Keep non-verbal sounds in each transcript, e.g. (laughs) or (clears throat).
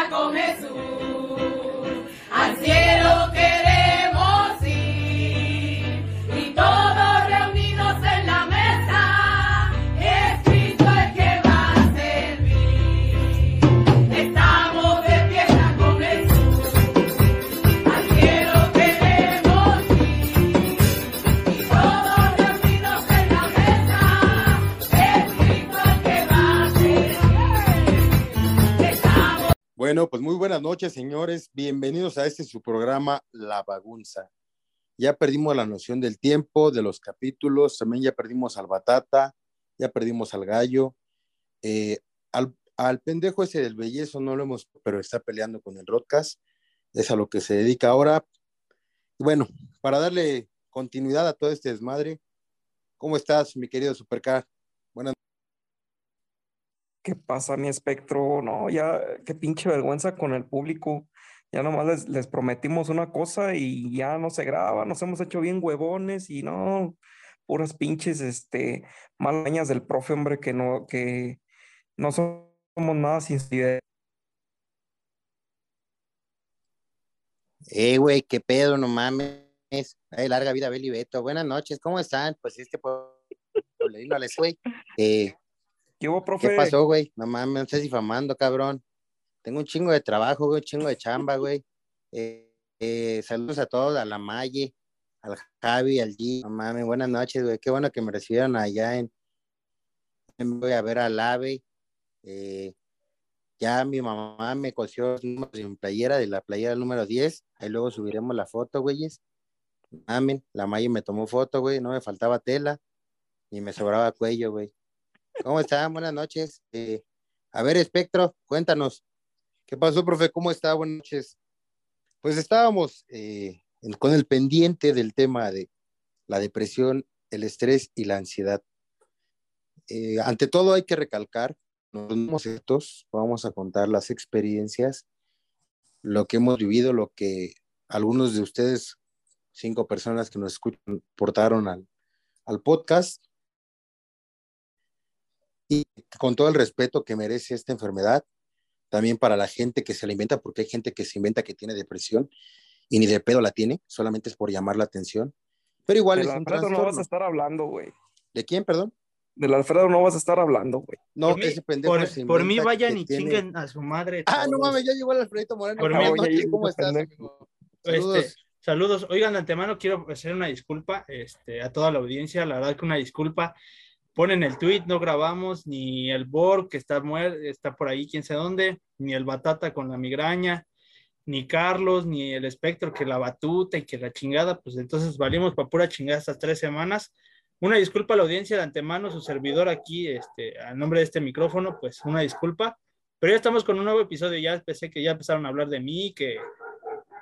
fiesta con Bueno, pues muy buenas noches, señores. Bienvenidos a este su programa La Bagunza. Ya perdimos la noción del tiempo, de los capítulos, también ya perdimos al Batata, ya perdimos al Gallo. Eh, al, pendejo ese del bellezo no lo hemos, pero está peleando con el Rodcast. Es a lo que se dedica ahora. Bueno, para darle continuidad a todo este desmadre, ¿cómo estás, mi querido Supercar? ¿Qué pasa, mi espectro? No, ya, qué pinche vergüenza con el público. Ya nomás les, les prometimos una cosa y ya no se graba, nos hemos hecho bien huevones y no, puras pinches, este, malañas del profe, hombre, que no, que no somos nada sin. Eh, güey, qué pedo, no mames. Ay, larga vida, Beli Beto. Buenas noches, ¿cómo están? Pues este les güey. Eh, ¿Qué hubo, profe? ¿Qué pasó, güey? No mames, no estés difamando, cabrón. Tengo un chingo de trabajo, güey, un chingo de chamba, güey. Eh, eh, saludos a todos, a la Maye, al Javi, al G. No mames, buenas noches, güey. Qué bueno que me recibieron allá en. Voy a ver al AVE. Eh, ya mi mamá me cosió los números en playera, de la playera número 10. Ahí luego subiremos la foto, güeyes. Amén. La Maye me tomó foto, güey. No me faltaba tela, ni me sobraba cuello, güey. ¿Cómo están? Buenas noches. Eh, a ver, Espectro, cuéntanos. ¿Qué pasó, profe? ¿Cómo está? Buenas noches. Pues estábamos eh, con el pendiente del tema de la depresión, el estrés y la ansiedad. Eh, ante todo hay que recalcar, no somos estos, vamos a contar las experiencias, lo que hemos vivido, lo que algunos de ustedes, cinco personas que nos escuchan, portaron al, al podcast. Con todo el respeto que merece esta enfermedad, también para la gente que se la inventa, porque hay gente que se inventa que tiene depresión y ni de pedo la tiene, solamente es por llamar la atención. Pero igual Del es un Alfredo no vas a estar hablando, güey. ¿De quién, perdón? Del Alfredo no vas a estar hablando, güey. No, por mí, ese pendejo por, se por mí vayan y tiene- chinguen a su madre. Ah, no mames, ya llegó el Alfredito Moreno. Por mí- Oye, ¿cómo estás? Este, Saludos. saludos. Oigan, de antemano quiero hacer una disculpa este, a toda la audiencia. La verdad que una disculpa. Ponen el tweet, no grabamos, ni el Borg que está, está por ahí, quién sabe dónde, ni el Batata con la migraña, ni Carlos, ni el Espectro que la batuta y que la chingada. Pues entonces valimos para pura chingada estas tres semanas. Una disculpa a la audiencia de antemano, su servidor aquí, este, a nombre de este micrófono, pues una disculpa. Pero ya estamos con un nuevo episodio, ya pensé que ya empezaron a hablar de mí, que,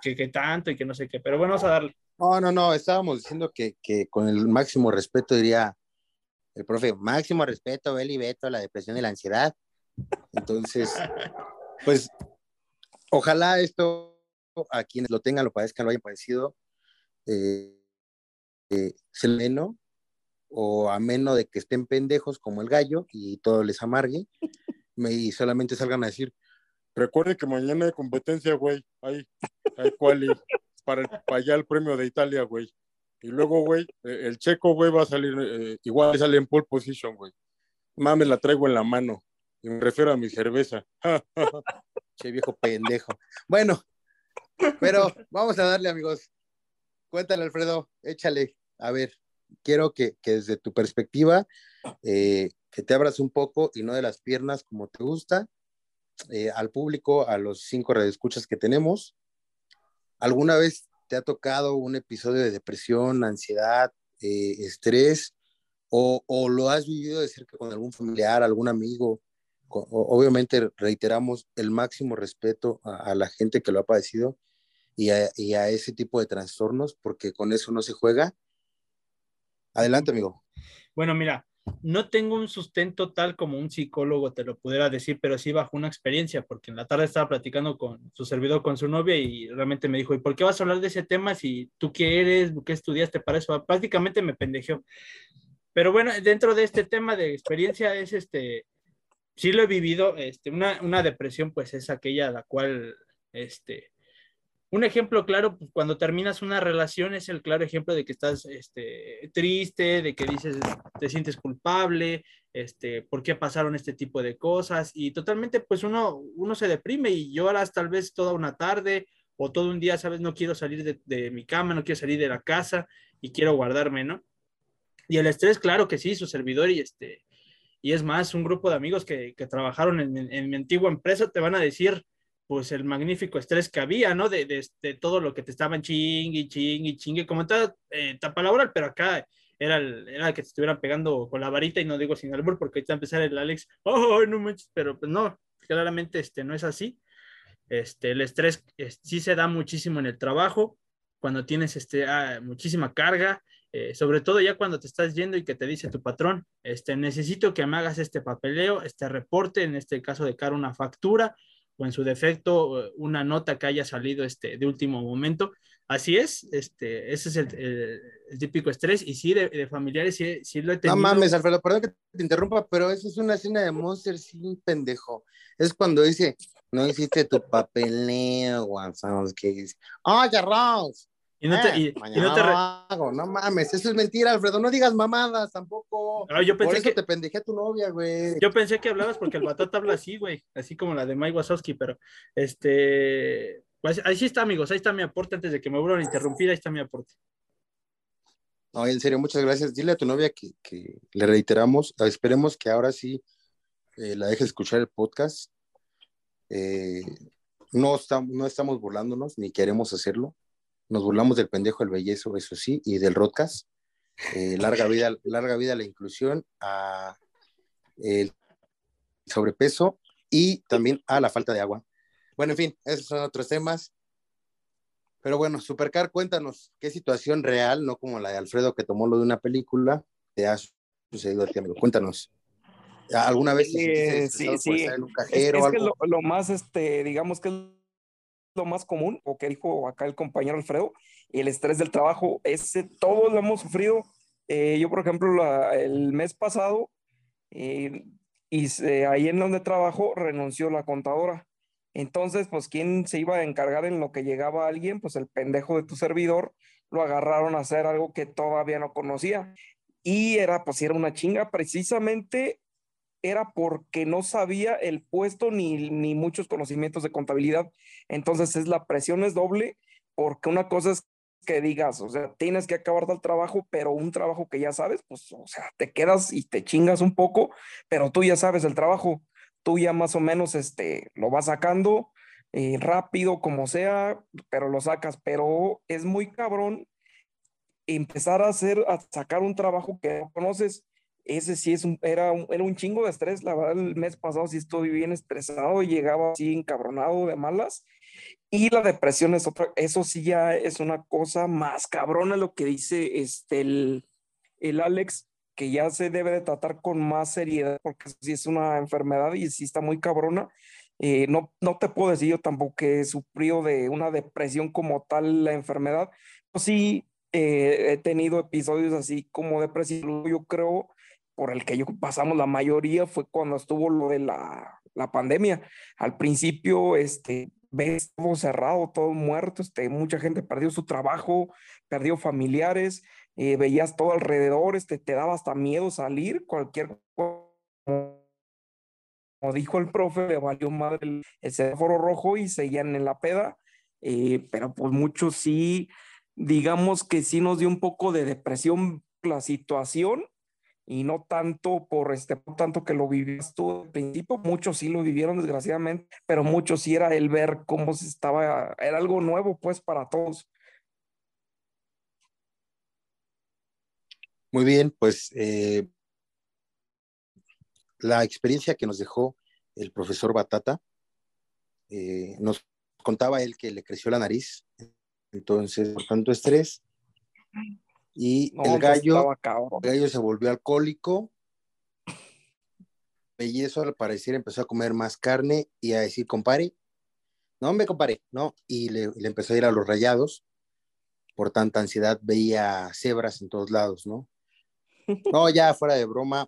que, que tanto y que no sé qué, pero bueno, vamos a darle. No, no, no, estábamos diciendo que, que con el máximo respeto diría el profe, máximo respeto, Beli Beto, la depresión y la ansiedad. Entonces, (laughs) pues, ojalá esto a quienes lo tengan, lo padezcan, lo hayan padecido, eh, eh, se menos o a menos de que estén pendejos como el gallo y todo les amargue (laughs) me- y solamente salgan a decir, recuerde que mañana hay competencia, güey, hay, hay quali para, para allá el premio de Italia, güey. Y luego, güey, eh, el checo, güey, va a salir, eh, igual sale en pole position, güey. Mames, la traigo en la mano. Y me refiero a mi cerveza. (laughs) che, viejo pendejo. Bueno, pero vamos a darle, amigos. Cuéntale, Alfredo, échale. A ver, quiero que, que desde tu perspectiva, eh, que te abras un poco y no de las piernas como te gusta, eh, al público, a los cinco redescuchas que tenemos. ¿Alguna vez te ha tocado un episodio de depresión, ansiedad, eh, estrés, o, o lo has vivido de cerca con algún familiar, algún amigo? Obviamente reiteramos el máximo respeto a, a la gente que lo ha padecido y a, y a ese tipo de trastornos, porque con eso no se juega. Adelante, amigo. Bueno, mira, no tengo un sustento tal como un psicólogo te lo pudiera decir, pero sí bajo una experiencia, porque en la tarde estaba platicando con su servidor, con su novia, y realmente me dijo, ¿y por qué vas a hablar de ese tema si tú qué eres, qué estudiaste para eso? Prácticamente me pendejeó. Pero bueno, dentro de este tema de experiencia es este, sí lo he vivido, este, una, una depresión pues es aquella a la cual, este, un ejemplo claro, pues, cuando terminas una relación es el claro ejemplo de que estás este, triste, de que dices, te sientes culpable, este, por qué pasaron este tipo de cosas y totalmente pues uno, uno se deprime y lloras tal vez toda una tarde o todo un día, sabes, no quiero salir de, mi cama, no quiero salir de la casa y quiero guardarme, ¿no? Y el estrés, claro que sí, su servidor y este, y es más, un grupo de amigos que, que trabajaron en mi antigua empresa te van a decir, pues el magnífico estrés que había, ¿no? De, de, de todo lo que te estaban chingue, chingue, chingue, como está eh, tapa laboral, pero acá era el, era el que te estuvieran pegando con la varita y no digo sin albur porque ahorita empezar el Alex, oh, no manches, pero pues no, claramente este, no es así. Este, el estrés es, sí se da muchísimo en el trabajo, cuando tienes este, ah, muchísima carga, eh, sobre todo ya cuando te estás yendo y que te dice tu patrón, este, necesito que me hagas este papeleo, este reporte, en este caso de cara una factura, o en su defecto una nota que haya salido este, de último momento. Así es, este, ese es el, el, el típico estrés y sí, de, de familiares sí, sí, lo he tenido. No mames, Alfredo, perdón que te interrumpa, pero eso es una escena de Monster sin pendejo. Es cuando dice, no hiciste tu papeleo, Gonzalo, que dice, oye, Ross, y no te, y, eh, y no te re... hago, no mames, eso es mentira, Alfredo, no digas mamadas tampoco. No, yo pensé Por eso que, te pendejé a tu novia, güey. Yo pensé que hablabas porque el batata habla así, güey, así como la de Mike Wazowski, pero este, pues ahí sí está, amigos, ahí está mi aporte antes de que me vuelvan a interrumpir, ahí está mi aporte. No, en serio, muchas gracias. Dile a tu novia que, que le reiteramos, esperemos que ahora sí eh, la deje escuchar el podcast. Eh, no, estamos, no estamos burlándonos, ni queremos hacerlo. Nos burlamos del pendejo del bellezo, eso sí, y del rodcast. Eh, larga vida, larga vida a la inclusión, a el sobrepeso y también a la falta de agua. Bueno, en fin, esos son otros temas. Pero bueno, Supercar, cuéntanos qué situación real, no como la de Alfredo que tomó lo de una película, te ha sucedido a ti, amigo. Cuéntanos. ¿Alguna vez eh, sí, sí. en un cajero? Es, es que lo, lo, más, este, digamos que lo más común, o que dijo acá el compañero Alfredo, el estrés del trabajo, ese todos lo hemos sufrido. Eh, yo, por ejemplo, el mes pasado, eh, y se, ahí en donde trabajo, renunció la contadora. Entonces, pues, ¿quién se iba a encargar en lo que llegaba alguien? Pues el pendejo de tu servidor lo agarraron a hacer algo que todavía no conocía. Y era, pues, era una chinga. Precisamente era porque no sabía el puesto ni, ni muchos conocimientos de contabilidad. Entonces, es la presión es doble, porque una cosa es que digas, o sea, tienes que acabar del trabajo, pero un trabajo que ya sabes, pues, o sea, te quedas y te chingas un poco, pero tú ya sabes el trabajo tú ya más o menos este, lo vas sacando eh, rápido, como sea, pero lo sacas. Pero es muy cabrón empezar a hacer, a sacar un trabajo que no conoces. Ese sí es un, era, un, era un chingo de estrés. La verdad, el mes pasado sí estuve bien estresado llegaba así encabronado de malas. Y la depresión es otra, eso sí ya es una cosa más cabrona lo que dice este, el, el Alex, que ya se debe de tratar con más seriedad, porque si es una enfermedad y si está muy cabrona, eh, no, no te puedo decir yo tampoco que he sufrido de una depresión como tal la enfermedad, pues sí eh, he tenido episodios así como depresión, yo creo, por el que yo pasamos la mayoría fue cuando estuvo lo de la, la pandemia. Al principio, este, ves todo cerrado, todo muerto, este, mucha gente perdió su trabajo, perdió familiares, eh, veías todo alrededor, este, te daba hasta miedo salir, cualquier como dijo el profe, le valió madre el, el semáforo rojo y seguían en la peda, eh, pero pues muchos sí, digamos que sí nos dio un poco de depresión la situación y no tanto por este, no tanto que lo vivías tú al principio, muchos sí lo vivieron desgraciadamente, pero muchos sí era el ver cómo se estaba, era algo nuevo pues para todos. Muy bien, pues eh, la experiencia que nos dejó el profesor Batata, eh, nos contaba él que le creció la nariz, entonces por tanto estrés, y no, el gallo, el gallo se volvió alcohólico, Bellezo al parecer empezó a comer más carne y a decir, compare, no me compare, no, y le, le empezó a ir a los rayados, por tanta ansiedad veía cebras en todos lados, ¿no? (laughs) No, ya fuera de broma.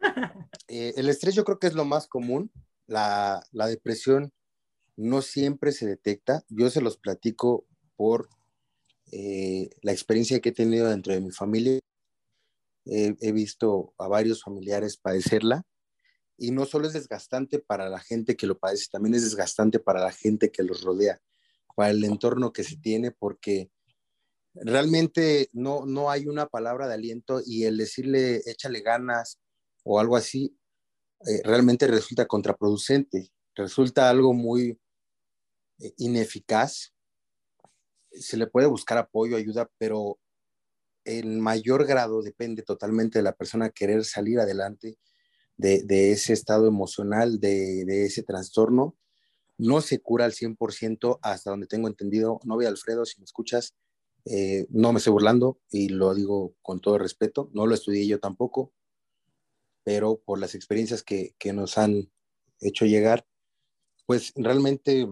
Eh, el estrés yo creo que es lo más común. la, la depresión no siempre se detecta. Yo se los platico por eh, la experiencia que he tenido dentro de mi familia. he visto a varios familiares padecerla y no solo es desgastante para la gente que lo padece, también es desgastante para la gente que los rodea, para el entorno que se tiene, porque realmente no, no hay una palabra de aliento y el decirle échale ganas o algo así, eh, realmente resulta contraproducente, resulta algo muy eh, ineficaz. Se le puede buscar apoyo, ayuda, pero en mayor grado depende totalmente de la persona querer salir adelante de, de ese estado emocional, de, de, ese trastorno. No se cura al 100% hasta donde tengo entendido. No ve Alfredo, si me escuchas, eh, no me estoy burlando y lo digo con todo respeto. No lo estudié yo tampoco, pero por las experiencias que, que nos han hecho llegar, pues realmente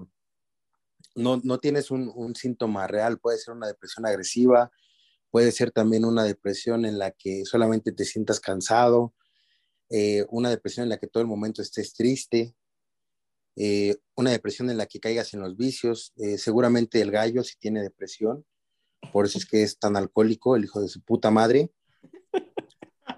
no, no tienes un, un, síntoma real. Puede ser una depresión agresiva, puede ser también una depresión en la que solamente te sientas cansado, eh, una depresión en la que todo el momento estés triste, eh, una depresión en la que caigas en los vicios. Eh, seguramente el gallo si tiene depresión, por eso es que es tan alcohólico, el hijo de su puta madre.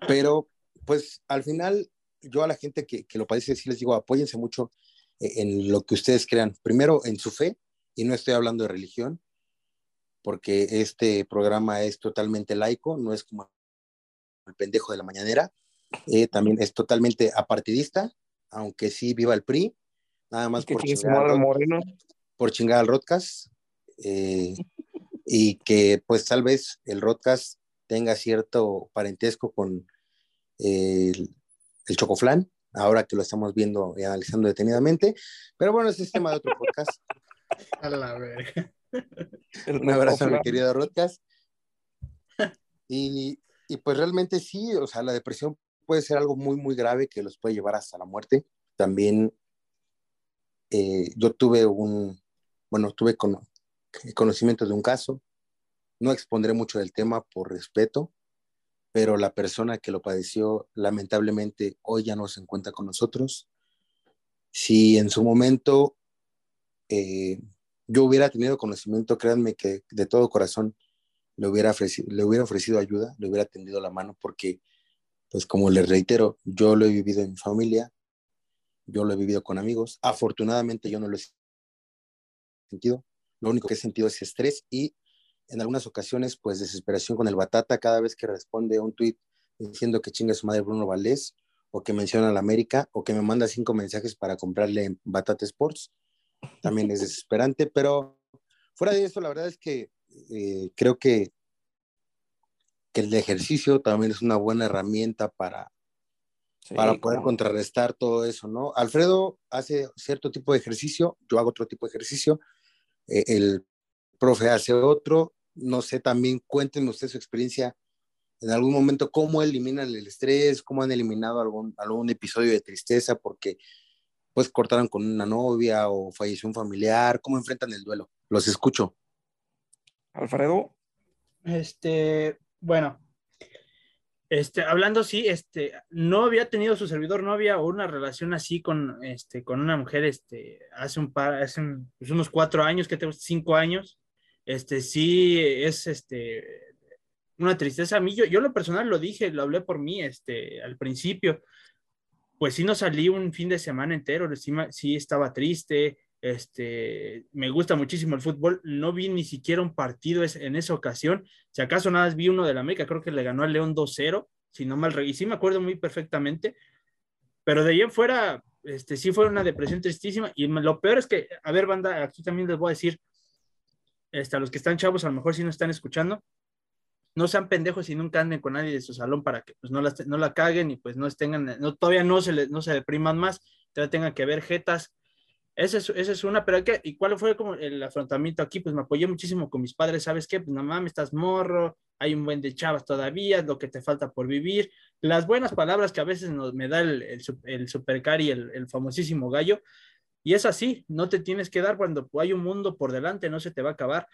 Pero pues al final yo a la gente que, que lo padece sí les digo, apóyense mucho en lo que ustedes crean. Primero en su fe, y no estoy hablando de religión, porque este programa es totalmente laico, no es como el pendejo de la mañanera, eh, también es totalmente apartidista, aunque sí viva el PRI, nada más por chingar, al, por chingar al Rodcast, eh, (laughs) y que pues tal vez el Rodcast tenga cierto parentesco con el, el Chocoflán, ahora que lo estamos viendo y analizando detenidamente, pero bueno, ese es tema de otro podcast. (laughs) A la verga. Un abrazo a mi querido Rodcast. Y, y, pues realmente sí, o sea, la depresión puede ser algo muy, muy grave que los puede llevar hasta la muerte. También eh, yo tuve un, bueno, tuve con, conocimiento de un caso. No expondré mucho del tema por respeto, pero la persona que lo padeció lamentablemente hoy ya no se encuentra con nosotros. Si en su momento eh, yo hubiera tenido conocimiento, créanme que de todo corazón le hubiera, ofrecido, le hubiera ofrecido ayuda, le hubiera tendido la mano, porque pues como les reitero, yo lo he vivido en mi familia, yo lo he vivido con amigos. Afortunadamente yo no lo he sentido. Lo único que he sentido es estrés y en algunas ocasiones pues desesperación con el batata cada vez que responde a un tweet diciendo que chinga su madre Bruno Valdés o que menciona a la América o que me manda cinco mensajes para comprarle Batata Sports. También es desesperante, pero fuera de eso, la verdad es que eh, creo que que el ejercicio también es una buena herramienta para, sí, para poder claro. contrarrestar todo eso, ¿no? Alfredo hace cierto tipo de ejercicio, yo hago otro tipo de ejercicio, eh, el profe hace otro, no sé, también cuéntenme usted su experiencia en algún momento, cómo eliminan el estrés, cómo han eliminado algún, algún episodio de tristeza porque pues cortaron con una novia o falleció un familiar, cómo enfrentan el duelo. Los escucho. Alfredo. Este, bueno, este, hablando sí, este, no había tenido su servidor novia o una relación así con, este, con una mujer, este, hace un par, hace un, pues unos cuatro años, que tengo cinco años, este, sí es, este, una tristeza a mí, yo, yo lo personal lo dije, lo hablé por mí, este, al principio, pues sí no salí un fin de semana entero, sí, sí estaba triste, este, me gusta muchísimo el fútbol, no vi ni siquiera un partido en esa ocasión, si acaso nada más vi uno de la América, creo que le ganó al León 2-0, si no mal, y sí me acuerdo muy perfectamente, pero de ahí en fuera, este, sí fue una depresión tristísima, y lo peor es que, a ver, banda, aquí también les voy a decir, este, a los que están chavos, a lo mejor si no están escuchando, no sean pendejos y nunca anden con nadie de su salón para que pues no la, no la caguen y pues no estén, no, todavía no se, les, no se depriman más, todavía tengan que ver jetas, esa es, esa es una, pero ¿qué? ¿y cuál fue como el afrontamiento aquí? Pues me apoyé muchísimo con mis padres, ¿sabes qué? Pues no mames, estás morro, hay un buen de chavas todavía, lo que te falta por vivir, las buenas palabras que a veces nos, me da el, el, el supercari, el famosísimo gallo, y es así, no te tienes que dar cuando hay un mundo por delante, no se te va a acabar.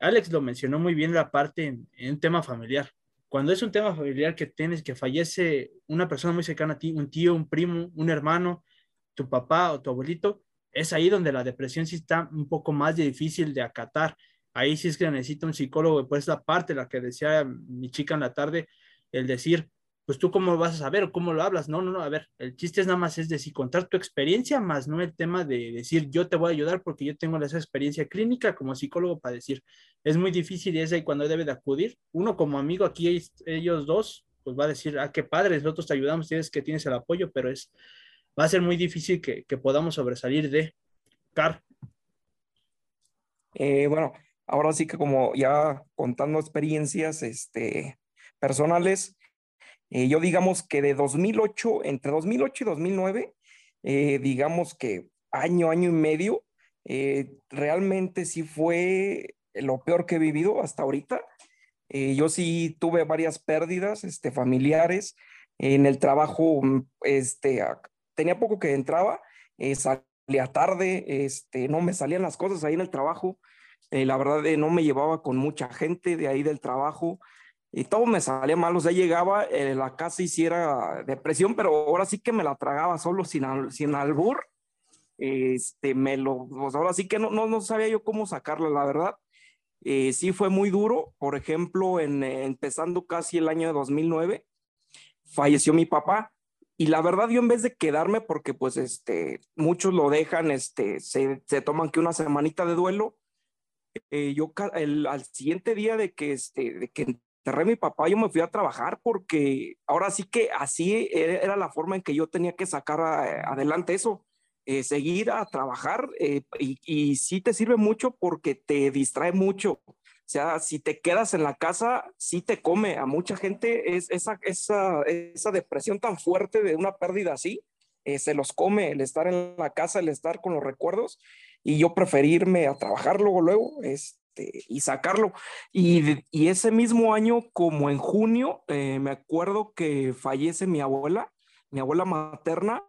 Alex lo mencionó muy bien la parte en, tema familiar. Cuando es un tema familiar que tienes, que fallece una persona muy cercana a ti, un tío, un primo, un hermano, tu papá o tu abuelito, es ahí donde la depresión sí está un poco más difícil de acatar. Ahí sí es que necesita un psicólogo, pues la parte, la que decía mi chica en la tarde, el decir, pues tú cómo vas a saber, cómo lo hablas. No, no, no, a ver, el chiste es nada más es decir, contar tu experiencia, más no el tema de decir, yo te voy a ayudar porque yo tengo esa experiencia clínica como psicólogo para decir, es muy difícil y es ahí cuando debe de acudir. Uno como amigo, aquí ellos dos, pues va a decir, ah, qué padre, nosotros te ayudamos, tienes que tienes el apoyo, pero es, va a ser muy difícil que, que podamos sobresalir de Car. Eh, bueno, ahora sí que como ya contando experiencias este, personales, eh, yo digamos que de 2008, entre 2008 y 2009, eh, digamos que año, año y medio, realmente sí fue lo peor que he vivido hasta ahorita. yo sí tuve varias pérdidas este, familiares. En el trabajo, mm, este, tenía poco que entraba, salía tarde, este, no me salían las cosas ahí en el trabajo. Eh, la verdad, eh, no me llevaba con mucha gente de ahí del trabajo y todo me salía mal. O sea, llegaba eh, la casa hiciera depresión, pero ahora sí que me la tragaba solo sin, sin albur. Este, me lo, pues ahora sí que no, no, no sabía yo cómo sacarla, la verdad. sí fue muy duro. Por ejemplo, en, empezando casi el año de 2009, falleció mi papá y la verdad, yo en vez de quedarme, porque pues este, muchos lo dejan, este, se, se toman que una semanita de duelo, eh, yo el, al siguiente día de que, este, de que enterré a mi papá, yo me fui a trabajar porque ahora sí que así era, la forma en que yo tenía que sacar adelante eso, eh, seguir a trabajar eh, y, y sí te sirve mucho porque te distrae mucho o sea, si te quedas en la casa, sí te come. A mucha gente es esa, esa, esa depresión tan fuerte de una pérdida así, eh, se los come el estar en la casa, el estar con los recuerdos. Y yo preferirme a trabajar luego, luego, este, y sacarlo. Y, ese mismo año, como en junio, eh, me acuerdo que fallece mi abuela, mi abuela materna,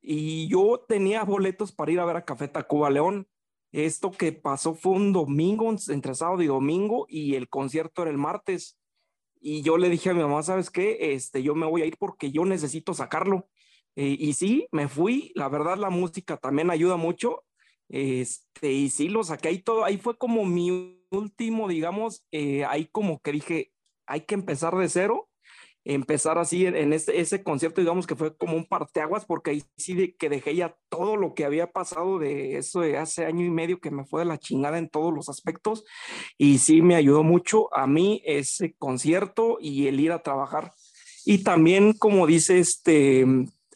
y yo tenía boletos para ir a ver a Café Tacuba León esto que pasó fue un domingo, entre sábado y domingo, y el concierto era el martes. Y yo le dije a mi mamá, ¿sabes qué? Este, yo me voy a ir porque yo necesito sacarlo. Eh, y sí, me fui. La verdad, la música también ayuda mucho. Este, y sí, lo saqué ahí todo. Ahí fue como mi último, digamos, eh, ahí como que dije, hay que empezar de cero empezar así en, ese, ese, concierto, digamos que fue como un parteaguas, porque ahí sí de, que dejé ya todo lo que había pasado de eso de hace año y medio que me fue de la chingada en todos los aspectos, y sí me ayudó mucho a mí ese concierto y el ir a trabajar. Y también, como dice este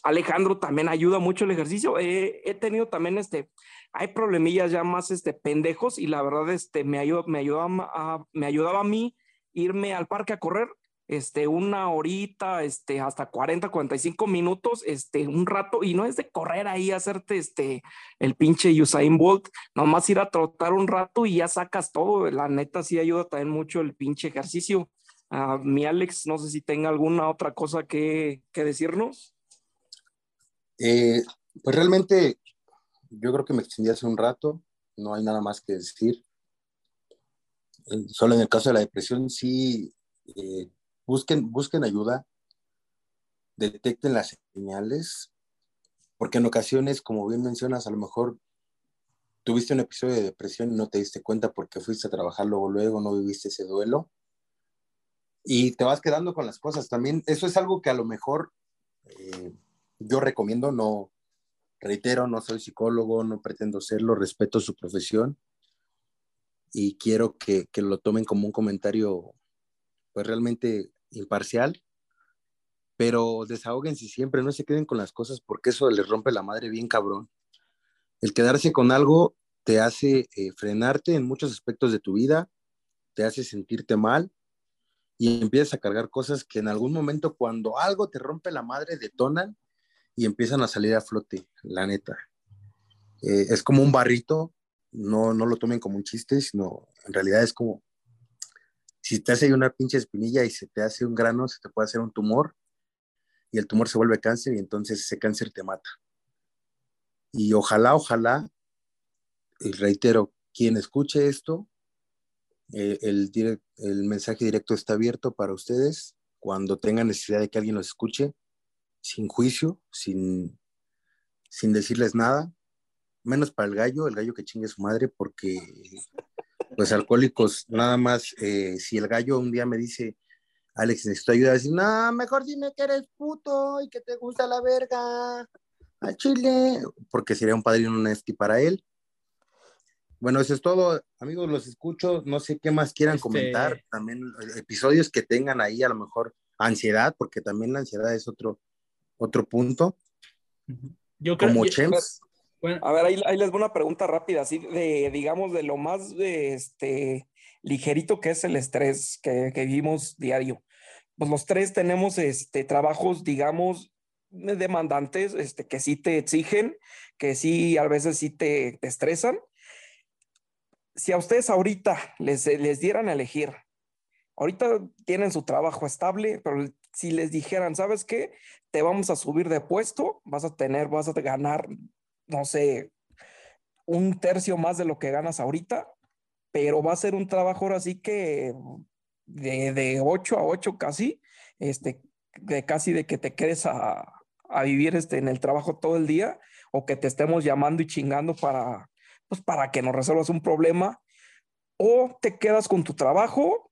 Alejandro, también ayuda mucho el ejercicio. he tenido también este, hay problemillas ya más este, pendejos y la verdad este, me, me, ayudaba me ayudaba a mí irme al parque a correr este, una horita, este, hasta 40, 45 minutos, este, un rato, y no es de correr ahí, hacerte, este, el pinche Usain Bolt, nomás ir a trotar un rato y ya sacas todo, la neta sí ayuda también mucho el pinche ejercicio. Uh, mi Alex, no sé si tenga alguna otra cosa que, que decirnos. Eh, pues realmente, yo creo que me extendí hace un rato, no hay nada más que decir. Eh, solo en el caso de la depresión, sí, eh, busquen, busquen ayuda, detecten las señales, porque en ocasiones, como bien mencionas, a lo mejor tuviste un episodio de depresión y no te diste cuenta porque fuiste a trabajar luego, luego, no viviste ese duelo. Y te vas quedando con las cosas. También eso es algo que a lo mejor eh, yo recomiendo, no, reitero, no soy psicólogo, no pretendo serlo, respeto su profesión y quiero que, que lo tomen como un comentario pues realmente imparcial, pero desahóguense siempre, no se queden con las cosas porque eso les rompe la madre bien cabrón. El quedarse con algo te hace eh, frenarte en muchos aspectos de tu vida, te hace sentirte mal y empiezas a cargar cosas que en algún momento cuando algo te rompe la madre detonan y empiezan a salir a flote, la neta. Eh, es como un barrito, no, no lo tomen como un chiste, sino en realidad es como si te hace una pinche espinilla y se te hace un grano, se te puede hacer un tumor y el tumor se vuelve cáncer y entonces ese cáncer te mata. Y ojalá, ojalá, y reitero, quien escuche esto, eh, el, el mensaje directo está abierto para ustedes cuando tengan necesidad de que alguien los escuche, sin juicio, sin, sin decirles nada, menos para el gallo, el gallo que chingue su madre, porque pues alcohólicos, nada más, eh, si el gallo un día me dice, Alex, necesito ayuda, decir, no, mejor dime que eres puto y que te gusta la verga al chile, porque sería un padrino honesto para él. Bueno, eso es todo, amigos, los escucho, no sé qué más quieran Este- comentar, también eh, episodios que tengan ahí, a lo mejor ansiedad, porque también la ansiedad es otro, otro punto, Yo creo como bueno, A ver, ahí, ahí les voy una pregunta rápida, así de, digamos, de lo más de, este, ligerito que es el estrés que, que vivimos diario. Pues los tres tenemos este, trabajos, digamos, demandantes, este, que sí te exigen, que sí, a veces sí te, te estresan. Si a ustedes ahorita les, les dieran a elegir, ahorita tienen su trabajo estable, pero si les dijeran, ¿sabes qué? Te vamos a subir de puesto, vas a tener, vas a ganar no sé, un tercio más de lo que ganas ahorita, pero va a ser un trabajo ahora sí que de, de 8 a 8 casi, este, de casi de que te quedes a, a vivir este, en el trabajo todo el día o que te estemos llamando y chingando para, pues, para que nos resuelvas un problema, o te quedas con tu trabajo,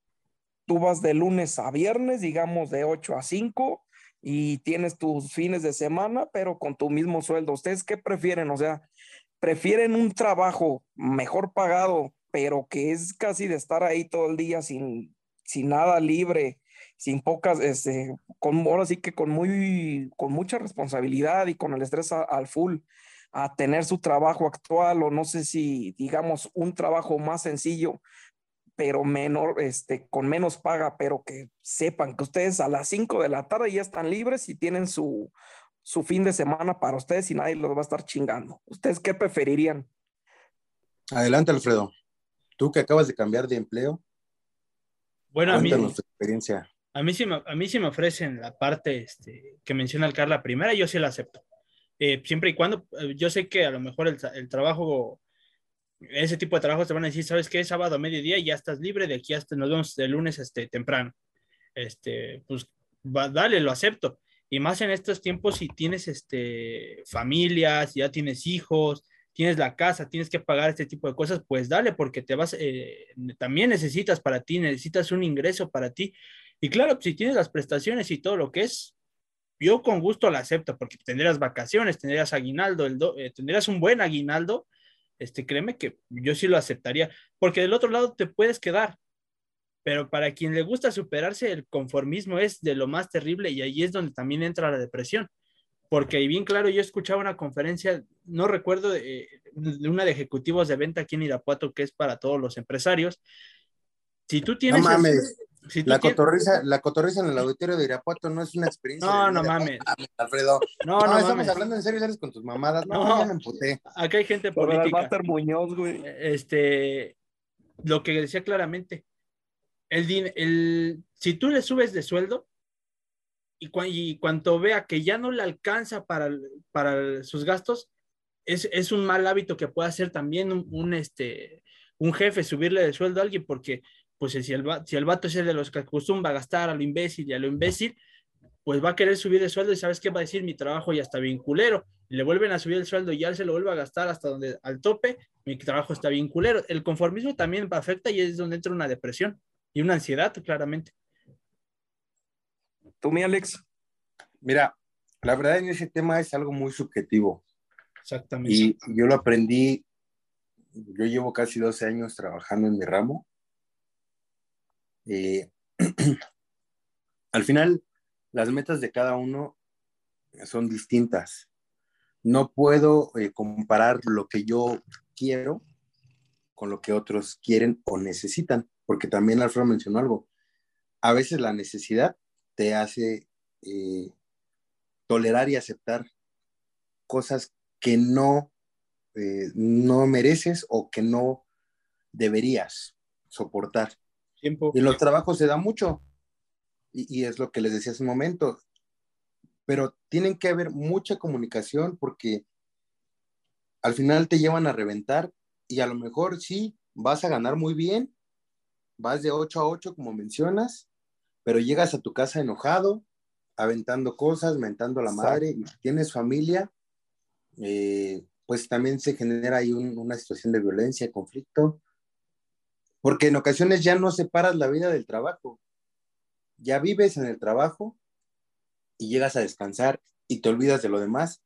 tú vas de lunes a viernes, digamos de 8 a 5, y tienes tus fines de semana, pero con tu mismo sueldo. ¿Ustedes qué prefieren? O sea, ¿prefieren un trabajo mejor pagado, pero que es casi de estar ahí todo el día sin, sin nada libre, sin pocas, este, con, ahora sí que con, muy, con mucha responsabilidad y con el estrés a- al full, a tener su trabajo actual o no sé si, digamos, un trabajo más sencillo, pero menor, este, con menos paga, pero que sepan que ustedes a las 5 de la tarde ya están libres y tienen su, su fin de semana para ustedes y nadie los va a estar chingando. ¿Ustedes qué preferirían? Adelante, Alfredo. Tú que acabas de cambiar de empleo, bueno, a mí, tu experiencia. a mí sí me, a mí sí me ofrecen la parte este, que menciona el Carla primera, yo sí la acepto. Eh, siempre y cuando, eh, yo sé que a lo mejor el, el trabajo, ese tipo de trabajos te van a decir, ¿sabes qué? Sábado a mediodía ya estás libre, de aquí hasta nos vemos de lunes este, temprano. Este, pues va, dale, lo acepto. Y más en estos tiempos, si tienes este, familias, ya tienes hijos, tienes la casa, tienes que pagar este tipo de cosas, pues dale, porque te vas, eh, también necesitas para ti, necesitas un ingreso para ti. Y claro, si tienes las prestaciones y todo lo que es, yo con gusto la acepto, porque tendrías vacaciones, tendrías aguinaldo, el do- eh, tendrías un buen aguinaldo, este, créeme que yo sí lo aceptaría, porque del otro lado te puedes quedar, pero para quien le gusta superarse, el conformismo es de lo más terrible y ahí es donde también entra la depresión. Porque bien claro, yo escuchaba una conferencia, no recuerdo, de, de una de ejecutivos de venta aquí en Irapuato, que es para todos los empresarios. Si tú No tienes... si la cotorriza, la cotorriza en el auditorio de Irapuato no es una experiencia. No, no mames. Alfredo. No, No, no, estamos mames. hablando en serio, sales con tus mamadas. No, No. ya me emputé. Acá hay gente Por política. Master Muñoz, güey. Este, lo que decía claramente, el, din- el, si tú le subes de sueldo y, cua- y cuanto vea que ya no le alcanza para, para sus gastos, es, es un mal hábito que puede hacer también un, un, este, un jefe subirle de sueldo a alguien, porque pues si el, si el vato es el de los que acostumbra a gastar a lo imbécil y a lo imbécil, pues va a querer subir de sueldo y sabes qué va a decir, mi trabajo ya está bien culero, le vuelven a subir el sueldo y ya se lo vuelve a gastar hasta donde, al tope, mi trabajo está bien culero. El conformismo también afecta y es donde entra una depresión y una ansiedad, claramente. ¿Tú, mi Alex? Mira, la verdad en ese tema es algo muy subjetivo. Exactamente. Y yo lo aprendí, yo llevo casi 12 años trabajando en mi ramo. Eh, (clears throat) al final, las metas de cada uno son distintas. No puedo eh, comparar lo que yo quiero con lo que otros quieren o necesitan, porque también Alfredo mencionó algo. A veces la necesidad te hace eh, tolerar y aceptar cosas que no, no mereces o que no deberías soportar. Tiempo. Y en los trabajos se da mucho. Y, y, es lo que les decía hace un momento. Pero tienen que haber mucha comunicación porque al final te llevan a reventar y a lo mejor sí, vas a ganar muy bien, vas de 8 a 8 como mencionas, pero llegas a tu casa enojado, aventando cosas, mentando a la madre, y tienes familia, eh, pues también se genera ahí un- una situación de violencia, conflicto, porque en ocasiones ya no separas la vida del trabajo, ya vives en el trabajo y llegas a descansar y te olvidas de lo demás,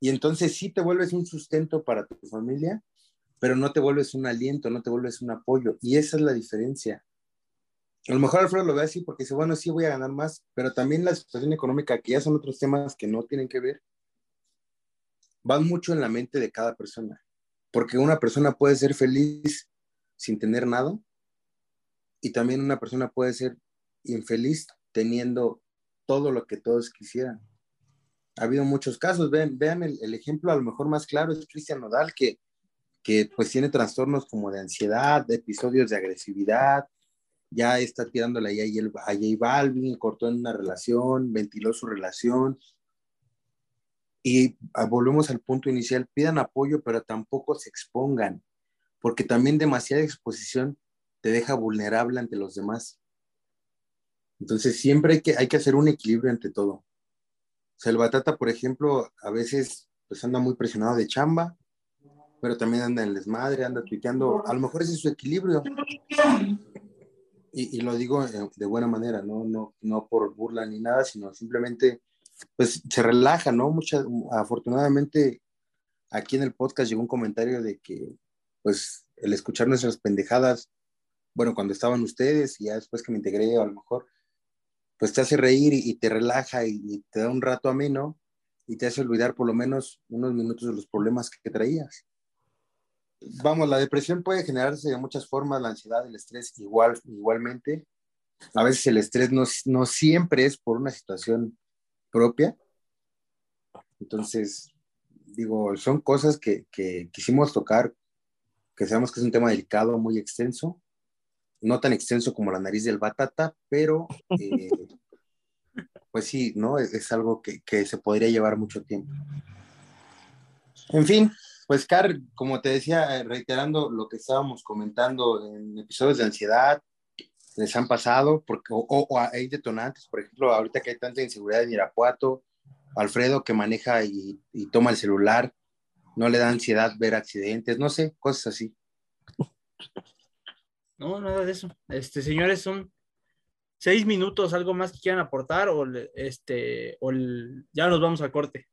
y entonces sí te vuelves un sustento para tu familia, pero no te vuelves un aliento, no te vuelves un apoyo, y esa es la diferencia. A lo mejor Alfredo lo ve así porque dice, bueno, sí voy a ganar más, pero también la situación económica, que ya son otros temas que no tienen que ver, van mucho en la mente de cada persona. Porque una persona puede ser feliz sin tener nada y también una persona puede ser infeliz teniendo todo lo que todos quisieran. Ha habido muchos casos, vean, vean el, ejemplo a lo mejor más claro es Cristian Nodal, que, que pues tiene trastornos como de ansiedad, de episodios de agresividad, ya está tirándole ahí a J Balvin, cortó en una relación, ventiló su relación. Y ah, volvemos al punto inicial, pidan apoyo, pero tampoco se expongan, porque también demasiada exposición te deja vulnerable ante los demás. Entonces siempre hay que, hay que hacer un equilibrio entre todo. O sea, el Batata, por ejemplo, a veces pues anda muy presionado de chamba, pero también anda en el desmadre, anda tuiteando. A lo mejor ese es su equilibrio. Y, y lo digo eh, de buena manera, ¿no? No, no por burla ni nada, sino simplemente, pues se relaja, ¿no? Mucha, afortunadamente, aquí en el podcast llegó un comentario de que, pues, el escuchar nuestras pendejadas, bueno, cuando estaban ustedes y ya después que me integré, a lo mejor, pues te hace reír y, te relaja y, te da un rato ameno y te hace olvidar por lo menos unos minutos de los problemas que, traías. Vamos, la depresión puede generarse de muchas formas, la ansiedad, el estrés igual, igualmente. A veces el estrés no, no siempre es por una situación propia. Entonces, digo, son cosas que quisimos tocar, que sabemos que es un tema delicado, muy extenso, no tan extenso como la nariz del batata, pero (laughs) eh, pues sí, ¿no? Es, es algo que, que, se podría llevar mucho tiempo. En fin, pues Car, como te decía, reiterando lo que estábamos comentando en episodios de ansiedad, les han pasado, porque, o, o hay detonantes, por ejemplo, ahorita que hay tanta inseguridad en Irapuato, Alfredo que maneja y, y toma el celular, no le da ansiedad ver accidentes, no sé, cosas así. (laughs) No, nada de eso. Este, señores, son seis minutos, algo más que quieran aportar o este, o el, ya nos vamos a corte.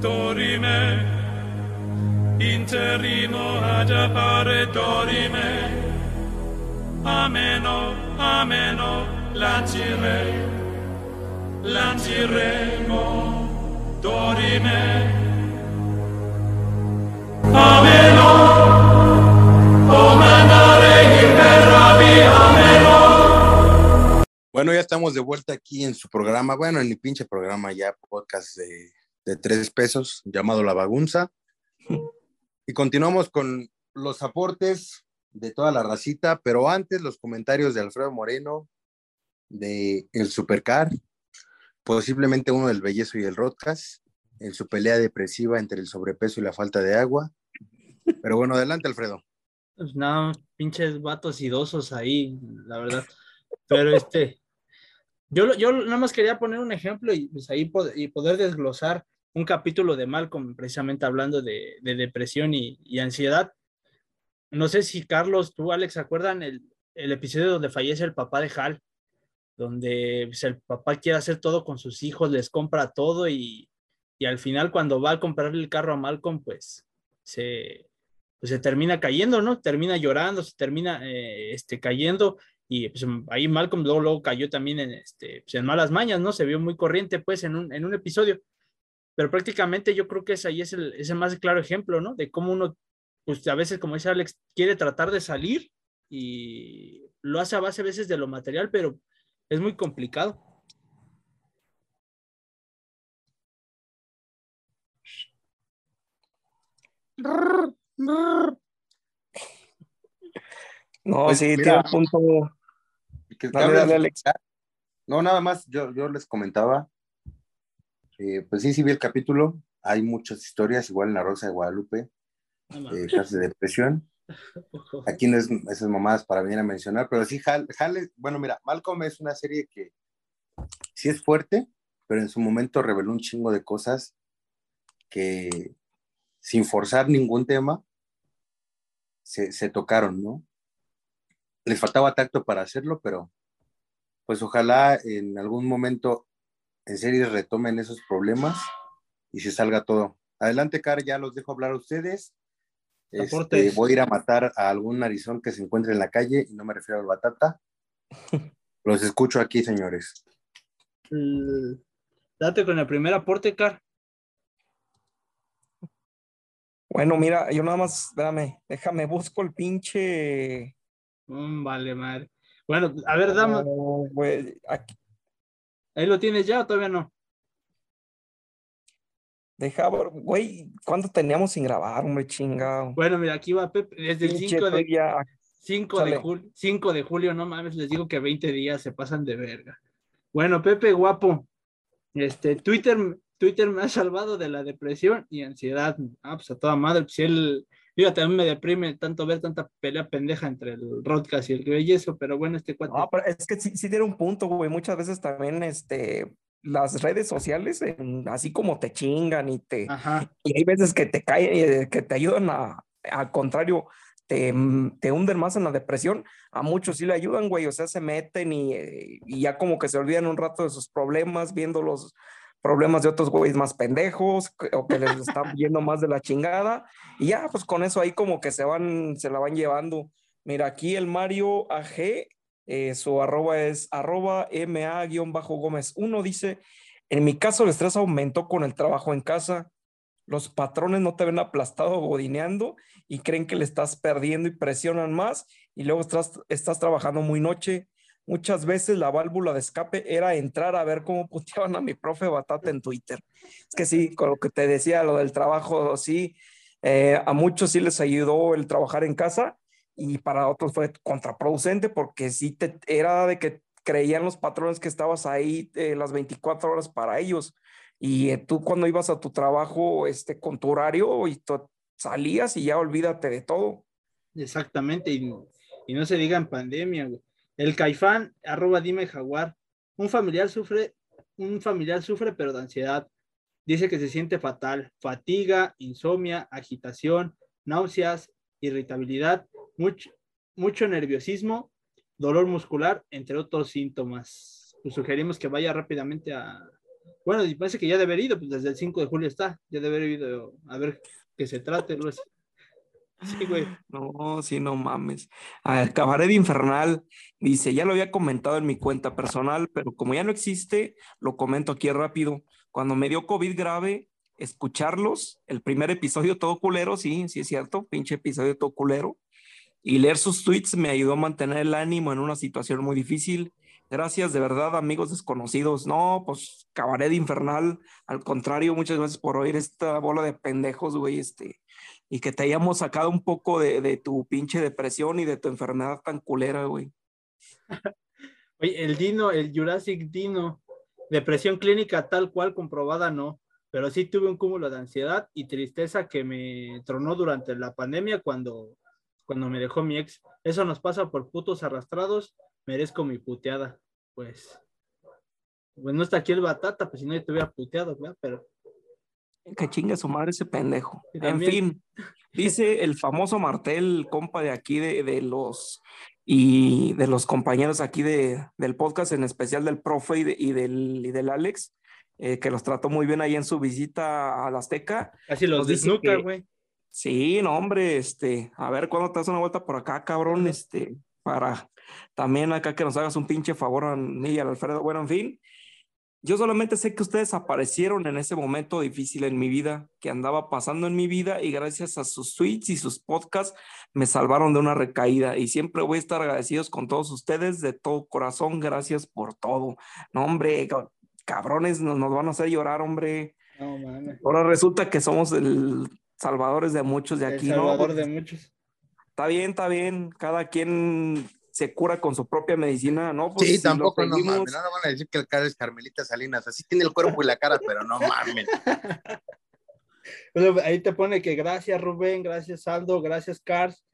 Dorime, interrimo ad appare dorime, ameno, ameno, lanciremo, dorime, ameno. Bueno, ya estamos de vuelta aquí en su programa, bueno, en mi pinche programa ya, podcast de de tres pesos llamado La Bagunza. Y continuamos con los aportes de toda la racita, pero antes los comentarios de Alfredo Moreno, de El Supercar, posiblemente uno del Bellezo y el Rodcast, en su pelea depresiva entre el sobrepeso y la falta de agua. Pero bueno, adelante, Alfredo. Pues nada, pinches vatos idosos ahí, la verdad. Pero este, yo, yo nada más quería poner un ejemplo y pues ahí y poder desglosar un capítulo de Malcolm, precisamente hablando de, de depresión y, y, ansiedad. No sé si Carlos, tú, Alex, ¿se acuerdan el, el episodio donde fallece el papá de Hal? Donde pues, el papá quiere hacer todo con sus hijos, les compra todo y, y al final cuando va a comprarle el carro a Malcolm, pues se, pues, se termina cayendo, ¿no? Termina llorando, se termina eh, este, cayendo y pues, ahí Malcolm luego, luego cayó también en, este, pues, en malas mañas, ¿no? Se vio muy corriente pues en un, en un episodio pero prácticamente yo creo que es ahí es el, es el más claro ejemplo, ¿no? De cómo uno, pues a veces, como dice Alex, quiere tratar de salir y lo hace a base a veces de lo material, pero es muy complicado. No, pues, sí, mira, tiene un punto. Que dale, dale, Alex. No, nada más, yo, yo les comentaba eh, pues sí, sí vi el capítulo. Hay muchas historias, igual en La Rosa de Guadalupe, eh, casos de depresión. (laughs) Aquí no es esas mamadas para venir a mencionar, pero sí, Hal, bueno, mira, Malcolm es una serie que sí es fuerte, pero en su momento reveló un chingo de cosas que sin forzar ningún tema se, se tocaron, ¿no? Les faltaba tacto para hacerlo, pero pues ojalá en algún momento en serio retomen esos problemas y se salga todo. Adelante, Car, ya los dejo hablar a ustedes. Este, voy a ir a matar a algún narizón que se encuentre en la calle y no me refiero al batata. (laughs) Los escucho aquí, señores. Mm, Date con el primer aporte, Car. Bueno, mira, yo nada más, espérame, déjame, busco el pinche. Mm, vale, madre. Bueno, a ver, dame, Oh, aquí, ¿ahí lo tienes ya o todavía no? Deja, güey, ¿cuánto teníamos sin grabar, hombre, chingado? Bueno, mira, aquí va Pepe, desde el Pinche 5 de, 5 de, julio, 5 de julio, no mames, les digo que 20 días se pasan de verga. Bueno, Pepe, guapo, este, Twitter, Twitter me ha salvado de la depresión y ansiedad. Ah, pues a toda madre, pues si él, fíjate, a mí me deprime tanto ver tanta pelea pendeja entre el Rodcast y el Bellezo, pero bueno, este cuate. No, pero es que sí, sí tiene un punto, güey. Muchas veces también, este, las redes sociales, en- así como te chingan y te, Ajá, y hay veces que te caen, eh, que te ayudan a, al contrario, te, mm, te hunden más en la depresión. A muchos sí le ayudan, güey. O sea, se meten y, eh, y ya como que se olvidan un rato de sus problemas, viendo los problemas de otros güeyes más pendejos o que les están (laughs) yendo más de la chingada. Y ya, pues con eso ahí como que se van, se la van Mira, aquí el Mario AG, eh, su arroba es arroba MA-Gómez 1, dice, en mi caso el estrés aumentó con el trabajo en casa. Los patrones no te ven aplastado godineando y creen que le estás perdiendo y presionan más y luego estás, estás trabajando muy noche. Muchas veces la válvula de escape era entrar a ver cómo (laughs) puteaban a mi profe Batata en Twitter. Es que sí, con lo que te decía, lo del trabajo, sí, eh, a muchos sí les ayudó el trabajar en casa y para otros fue contraproducente porque sí te, era de que creían los patrones que estabas ahí eh, las 24 horas para ellos. Y eh, tú cuando ibas a tu trabajo este, con tu horario y tú salías y ya olvídate de todo. exactamente, y, y no se diga en pandemia, güey. El Caifán, arroba dime jaguar. Un familiar sufre, un familiar sufre, pero de ansiedad. Dice que se siente fatal, fatiga, insomnia, agitación, náuseas, irritabilidad, mucho, mucho nerviosismo, dolor muscular, entre otros síntomas. Pues sugerimos que vaya rápidamente a. Bueno, y parece que ya debe haber ido, pues desde el 5 de julio está, ya debe haber ido a ver qué se trate. Luis. Sí, güey. No, sí, no mames. Al Cabaret Infernal dice, ya lo había comentado en mi cuenta personal, pero como ya no existe, lo comento aquí rápido. Cuando me dio COVID grave, escucharlos, el primer episodio todo culero, sí, sí es cierto, pinche episodio todo culero, y leer sus tweets me ayudó a mantener el ánimo en una situación muy difícil. Gracias de verdad, amigos desconocidos. No, pues Cabaret Infernal, al contrario, muchas gracias por oír esta bola de pendejos, güey, este, y que te hayamos sacado un poco de, de tu pinche depresión y de tu enfermedad tan culera, güey. (laughs) Oye, el Dino, el Jurassic Dino, depresión clínica tal cual comprobada no, pero sí tuve un cúmulo de ansiedad y tristeza que me tronó durante la pandemia cuando, cuando me dejó mi ex. Eso nos pasa por putos arrastrados, merezco mi puteada. Pues, pues no está aquí el batata, pues si no yo te hubiera puteado, ¿verdad? Pero Que chingue su madre ese pendejo. En fin, dice el famoso Martel, compa de aquí de, de los y de los compañeros aquí de, del podcast, en especial del profe y, de- y del, y del Alex, eh, que los trató muy bien ahí en su visita a la Azteca. casi los desnuca, güey. Sí, no, hombre, este, a ver cuándo te das una vuelta por acá, cabrón, este, para también acá que nos hagas un pinche favor a mí y al Alfredo. Bueno, en fin, yo solamente sé que ustedes aparecieron en ese momento difícil en mi vida, que andaba pasando en mi vida y gracias a sus tweets y sus podcasts me salvaron de una recaída y siempre voy a estar agradecidos con todos ustedes de todo corazón. Gracias por todo. No, hombre, ca- cabrones, nos, nos van a hacer llorar, hombre. No. Ahora resulta que somos el salvadores de muchos de El aquí, ¿no? salvador Pues, de muchos. Está bien, está bien. Cada quien se cura con su propia medicina, ¿no? Pues, sí, si tampoco, no mames. No van a decir que el cara es Carmelita Salinas. Así tiene el cuerpo y la cara, pero no mames. (laughs) Bueno, ahí te pone que gracias Rubén, gracias Aldo, gracias Cars,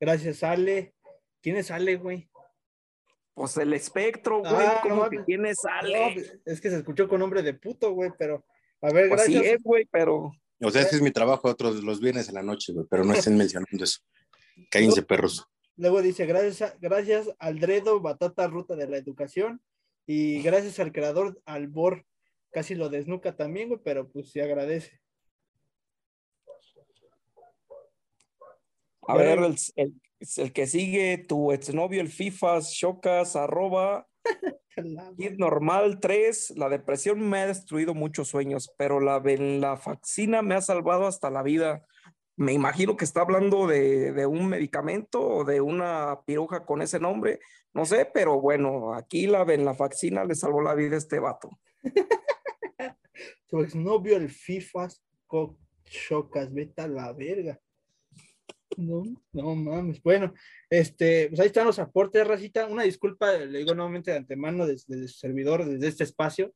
gracias Ale. ¿Quién es Ale, güey? Pues el espectro, güey, Ah, no como que mames. tiene No, sale. es que se escuchó con nombre de puto, güey, pero a ver, Pues sí gracias. es, güey, pero O sea, ese es mi trabajo otros los viernes en la noche, güey, pero no (laughs) estén mencionando eso. Cállense, perros. Luego dice, gracias, a- gracias Aldredo, Batata Ruta de la Educación, y gracias al creador Albor, casi lo desnuca también, güey, pero pues sí agradece. a ver, el, el, el que sigue, tu exnovio, el FIFAs, Chocas, arroba, (laughs) Kid normal 3, la depresión me ha destruido muchos sueños, pero la venlafaxina me ha salvado hasta la vida. Me imagino que está hablando de, de un medicamento o de una piruja con ese nombre, no sé, pero bueno, aquí la venlafaxina le salvó la vida a este vato. (laughs) Tu exnovio, el FIFAs, chocas, vete a la verga. No, no mames. Bueno, este, pues ahí están los aportes, Racita. Una disculpa, le digo nuevamente de antemano desde, su servidor, desde este espacio.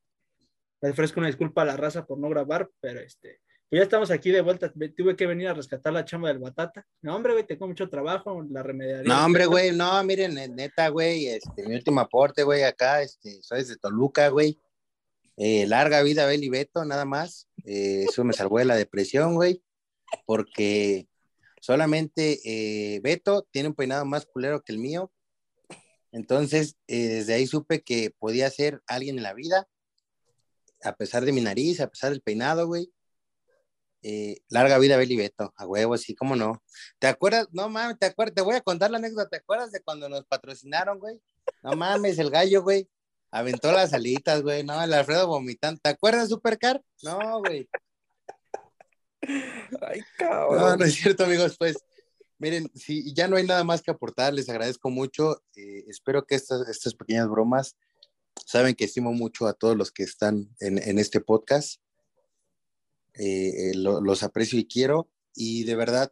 Le ofrezco una disculpa a la raza por no grabar, pero este, pues ya estamos aquí de vuelta. Ve- Tuve que venir a rescatar la chamba del batata. No, hombre, güey, tengo mucho trabajo, la remediaría. No, hombre, güey, no, miren, neta, güey, este, mi último aporte, güey, acá, este, soy de Toluca, güey. Eh, larga vida, Beli Beto, nada más. Eh, eso me salvó de la depresión, güey, porque solamente eh, Beto tiene un peinado más culero que el mío. Entonces, eh, desde ahí supe que podía ser alguien en la vida, a pesar de mi nariz, a pesar del peinado, güey. Eh, larga vida, Beli Beto, a huevo, así como no. ¿Te acuerdas? No mames, te acuerdas, te voy a contar la anécdota. ¿Te acuerdas de cuando nos patrocinaron, güey? No mames, el gallo, güey. Aventó las alitas, güey. No, el Alfredo vomitando. ¿Te acuerdas, Supercar? No, güey. Ay, cabrón. No, no es cierto, amigos. Pues, miren, si ya no hay nada más que aportar, les agradezco mucho. Eh, espero que estas, estas pequeñas bromas saben que estimo mucho a todos los que están en, en este podcast. Eh, eh, lo- los aprecio y quiero. Y de verdad,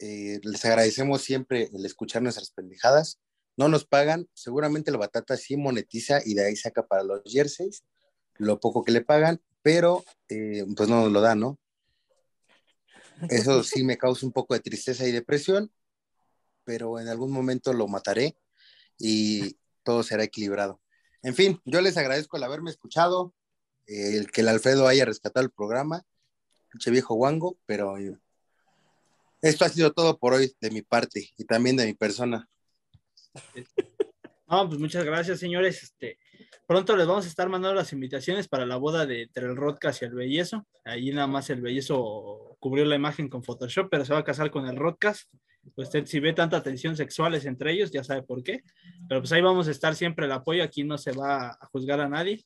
les agradecemos siempre el escuchar nuestras pendejadas. No nos pagan, seguramente el Batata sí monetiza y de ahí saca para los jerseys lo poco que le pagan, pero pues no nos lo dan, ¿no? Eso sí me causa un poco de tristeza y depresión, pero en algún momento lo mataré y todo será equilibrado. En fin, yo les agradezco el haberme escuchado, el que el Alfredo haya rescatado el programa, pinche viejo guango, pero esto ha sido todo por hoy de mi parte y también de mi persona. No, pues muchas gracias, señores. Este, pronto les vamos a estar mandando las invitaciones para la boda de entre el Rodcast y el Bellezo. Ahí nada más el Bellezo cubrió la imagen con Photoshop, pero se va a casar con el Rodcast. Usted si ve tanta tensión sexuales entre ellos, ya sabe por qué. Pero pues ahí vamos a estar siempre el apoyo. Aquí no se va a juzgar a nadie.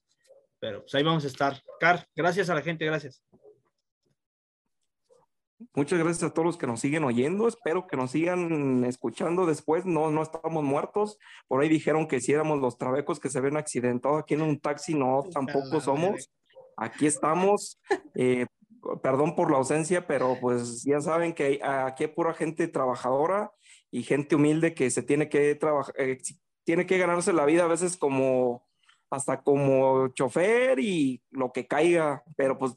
Pero pues ahí vamos a estar. Car, gracias a la gente, gracias. Muchas gracias a todos los que nos siguen oyendo. Espero que nos sigan escuchando después. No, no estamos muertos. Por ahí dijeron que si éramos los trabecos que se ven accidentados aquí en un taxi. No, tampoco somos. Aquí estamos. Eh, perdón por la ausencia, pero pues ya saben que aquí hay pura gente trabajadora y gente humilde que se tiene que trabajar, tiene que ganarse la vida a veces como hasta como chofer y lo que caiga, pero pues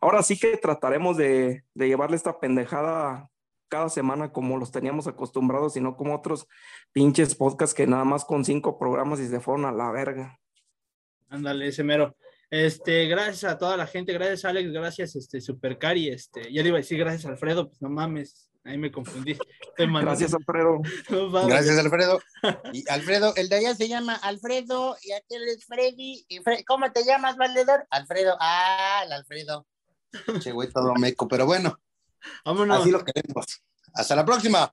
ahora sí que trataremos de, de llevarle esta pendejada cada semana como los teníamos acostumbrados y no como otros pinches podcasts que nada más con cinco programas y se fueron a la verga. Ándale, ese mero. Este, gracias a toda la gente, gracias Alex, gracias este Supercari, este, ya le iba a decir gracias Alfredo, pues no mames, ahí me confundí. (laughs) Gracias, Alfredo. No. Gracias, Alfredo. Y Alfredo, el de allá se llama Alfredo y aquel es Freddy. Y Fre- ¿Cómo te llamas, valedor? Alfredo. Ah, el Alfredo. Che, güey, todo meco, pero bueno, Vámonos. así lo queremos. Hasta la próxima.